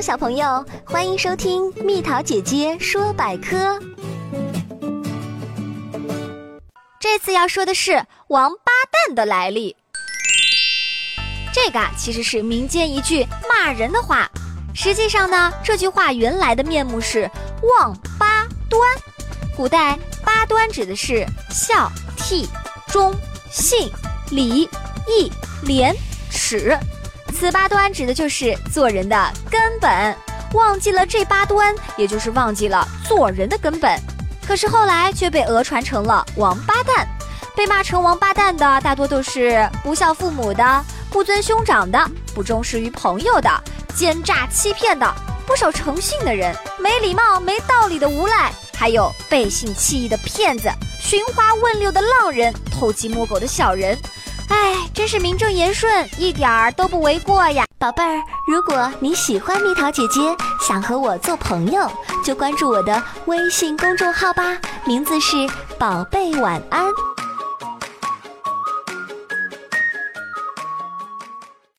小朋友，欢迎收听蜜桃姐姐说百科。这次要说的是“王八蛋”的来历。这个啊其实是民间一句骂人的话，实际上呢，这句话原来的面目是“望八端”。古代八端指的是孝、悌、忠、信、礼、义、廉、耻。此八端指的就是做人的根本，忘记了这八端，也就是忘记了做人的根本。可是后来却被讹传成了王八蛋，被骂成王八蛋的大多都是不孝父母的、不尊兄长的、不忠实于朋友的、奸诈欺骗的、不守诚信的人、没礼貌、没道理的无赖，还有背信弃义的骗子、寻花问柳的浪人、偷鸡摸狗的小人。哎，真是名正言顺，一点儿都不为过呀，宝贝儿。如果你喜欢蜜桃姐姐，想和我做朋友，就关注我的微信公众号吧，名字是“宝贝晚安”。